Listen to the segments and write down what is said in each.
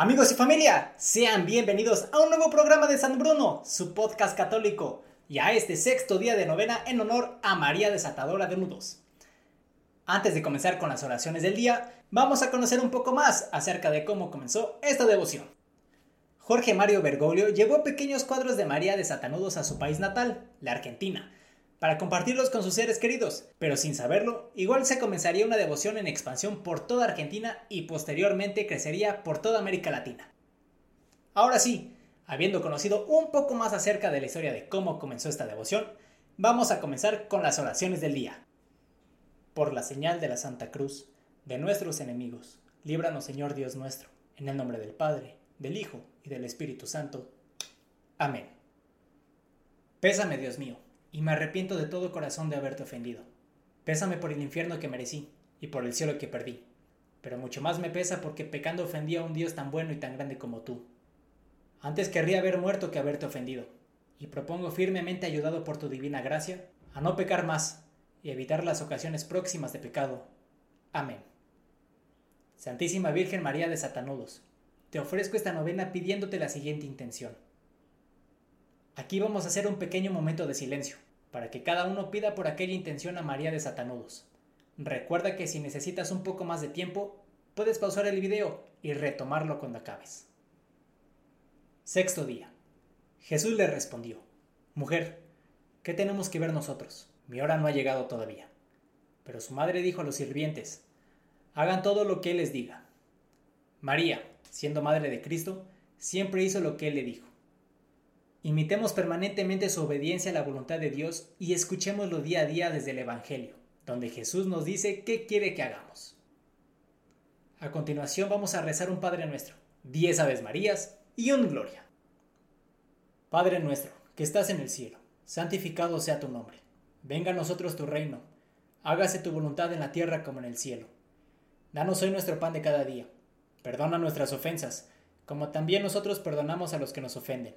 Amigos y familia, sean bienvenidos a un nuevo programa de San Bruno, su podcast católico, y a este sexto día de novena en honor a María Desatadora de Nudos. Antes de comenzar con las oraciones del día, vamos a conocer un poco más acerca de cómo comenzó esta devoción. Jorge Mario Bergoglio llevó pequeños cuadros de María Desatanudos a su país natal, la Argentina, para compartirlos con sus seres queridos, pero sin saberlo, igual se comenzaría una devoción en expansión por toda Argentina y posteriormente crecería por toda América Latina. Ahora sí, habiendo conocido un poco más acerca de la historia de cómo comenzó esta devoción, vamos a comenzar con las oraciones del día. Por la señal de la Santa Cruz, de nuestros enemigos, líbranos Señor Dios nuestro, en el nombre del Padre, del Hijo y del Espíritu Santo. Amén. Pésame, Dios mío y me arrepiento de todo corazón de haberte ofendido. Pésame por el infierno que merecí y por el cielo que perdí, pero mucho más me pesa porque pecando ofendí a un Dios tan bueno y tan grande como tú. Antes querría haber muerto que haberte ofendido, y propongo firmemente, ayudado por tu divina gracia, a no pecar más y evitar las ocasiones próximas de pecado. Amén. Santísima Virgen María de Satanudos, te ofrezco esta novena pidiéndote la siguiente intención Aquí vamos a hacer un pequeño momento de silencio, para que cada uno pida por aquella intención a María de Satanudos. Recuerda que si necesitas un poco más de tiempo, puedes pausar el video y retomarlo cuando acabes. Sexto día. Jesús le respondió, Mujer, ¿qué tenemos que ver nosotros? Mi hora no ha llegado todavía. Pero su madre dijo a los sirvientes, Hagan todo lo que Él les diga. María, siendo madre de Cristo, siempre hizo lo que Él le dijo. Imitemos permanentemente su obediencia a la voluntad de Dios y escuchémoslo día a día desde el Evangelio, donde Jesús nos dice qué quiere que hagamos. A continuación vamos a rezar un Padre nuestro, diez Aves Marías y un Gloria. Padre nuestro, que estás en el cielo, santificado sea tu nombre. Venga a nosotros tu reino. Hágase tu voluntad en la tierra como en el cielo. Danos hoy nuestro pan de cada día. Perdona nuestras ofensas, como también nosotros perdonamos a los que nos ofenden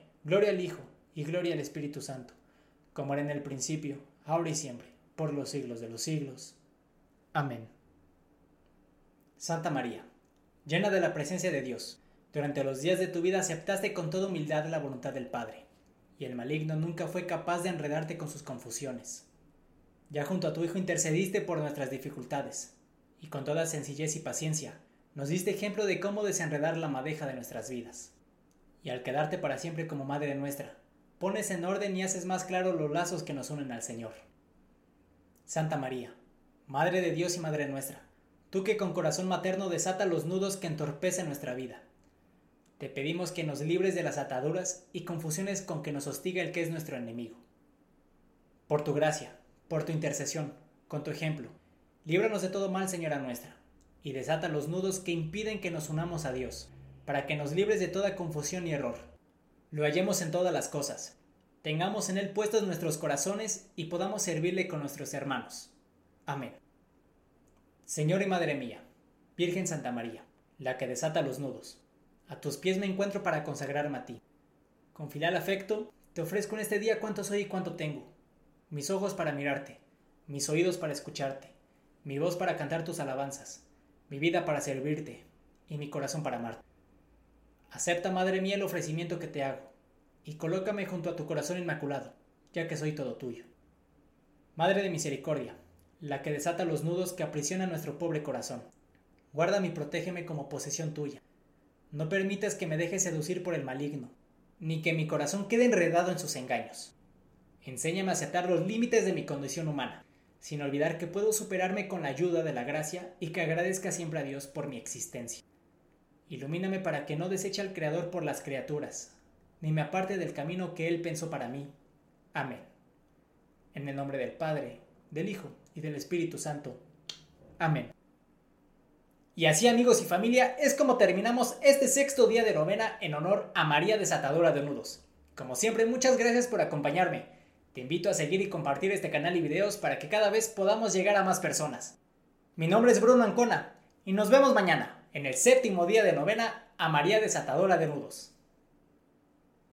gloria al Hijo, y gloria al Espíritu Santo, como era en el principio, ahora y siempre, por los siglos de los siglos. Amén. Santa María, llena de la presencia de Dios, durante los días de tu vida aceptaste con toda humildad la voluntad del Padre, y el maligno nunca fue capaz de enredarte con sus confusiones. Ya junto a tu Hijo intercediste por nuestras dificultades, y con toda sencillez y paciencia nos diste ejemplo de cómo desenredar la madeja de nuestras vidas. Y al quedarte para siempre como Madre nuestra, pones en orden y haces más claro los lazos que nos unen al Señor. Santa María, Madre de Dios y Madre nuestra, tú que con corazón materno desata los nudos que entorpecen nuestra vida. Te pedimos que nos libres de las ataduras y confusiones con que nos hostiga el que es nuestro enemigo. Por tu gracia, por tu intercesión, con tu ejemplo, líbranos de todo mal, Señora nuestra, y desata los nudos que impiden que nos unamos a Dios, para que nos libres de toda confusión y error. Lo hallemos en todas las cosas, tengamos en Él puestos nuestros corazones y podamos servirle con nuestros hermanos. Amén. Señor y Madre mía, Virgen Santa María, la que desata los nudos, a tus pies me encuentro para consagrarme a ti. Con filial afecto, te ofrezco en este día cuánto soy y cuánto tengo. Mis ojos para mirarte, mis oídos para escucharte, mi voz para cantar tus alabanzas, mi vida para servirte y mi corazón para amarte. Acepta, Madre mía, el ofrecimiento que te hago, y colócame junto a tu corazón inmaculado, ya que soy todo tuyo. Madre de misericordia, la que desata los nudos que aprisionan nuestro pobre corazón. Guárdame y protégeme como posesión tuya. No permitas que me deje seducir por el maligno, ni que mi corazón quede enredado en sus engaños. Enséñame a aceptar los límites de mi condición humana, sin olvidar que puedo superarme con la ayuda de la gracia y que agradezca siempre a Dios por mi existencia. Ilumíname para que no deseche al Creador por las criaturas, ni me aparte del camino que Él pensó para mí. Amén. En el nombre del Padre, del Hijo y del Espíritu Santo. Amén. Y así amigos y familia es como terminamos este sexto día de novena en honor a María Desatadora de Nudos. Como siempre, muchas gracias por acompañarme. Te invito a seguir y compartir este canal y videos para que cada vez podamos llegar a más personas. Mi nombre es Bruno Ancona y nos vemos mañana en el séptimo día de novena a María Desatadora de Nudos.